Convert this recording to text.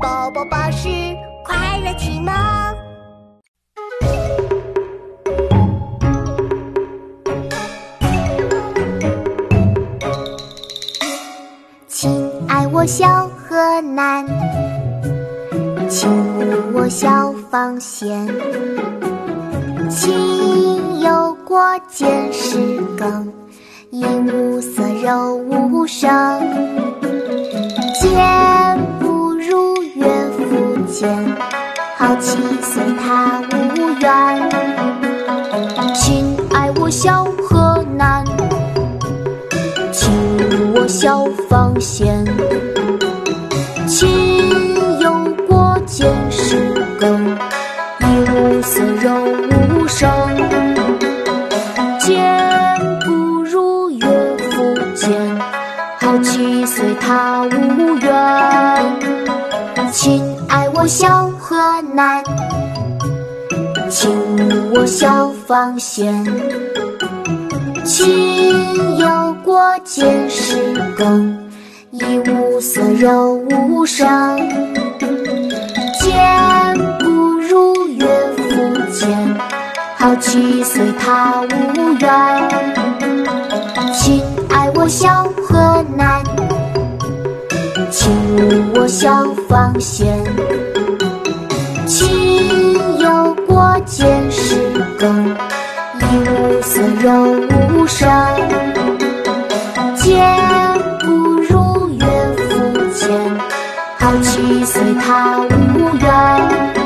宝宝巴士快乐启蒙。亲爱我小河南，亲我小房县，亲有过见识羹，饮无色肉无声。见好气随他无缘。亲爱我小河南。亲我小房县，亲有过见识羹，饮无色柔无声。见不如岳父见，好气随他无缘。亲爱我小河南，亲我小房县。亲有过见识羹，饮无色肉无声。见不如岳父见，好气随他无缘。亲爱我小河南，亲我小房县。则有无声。见不如岳父见，好气随他无缘。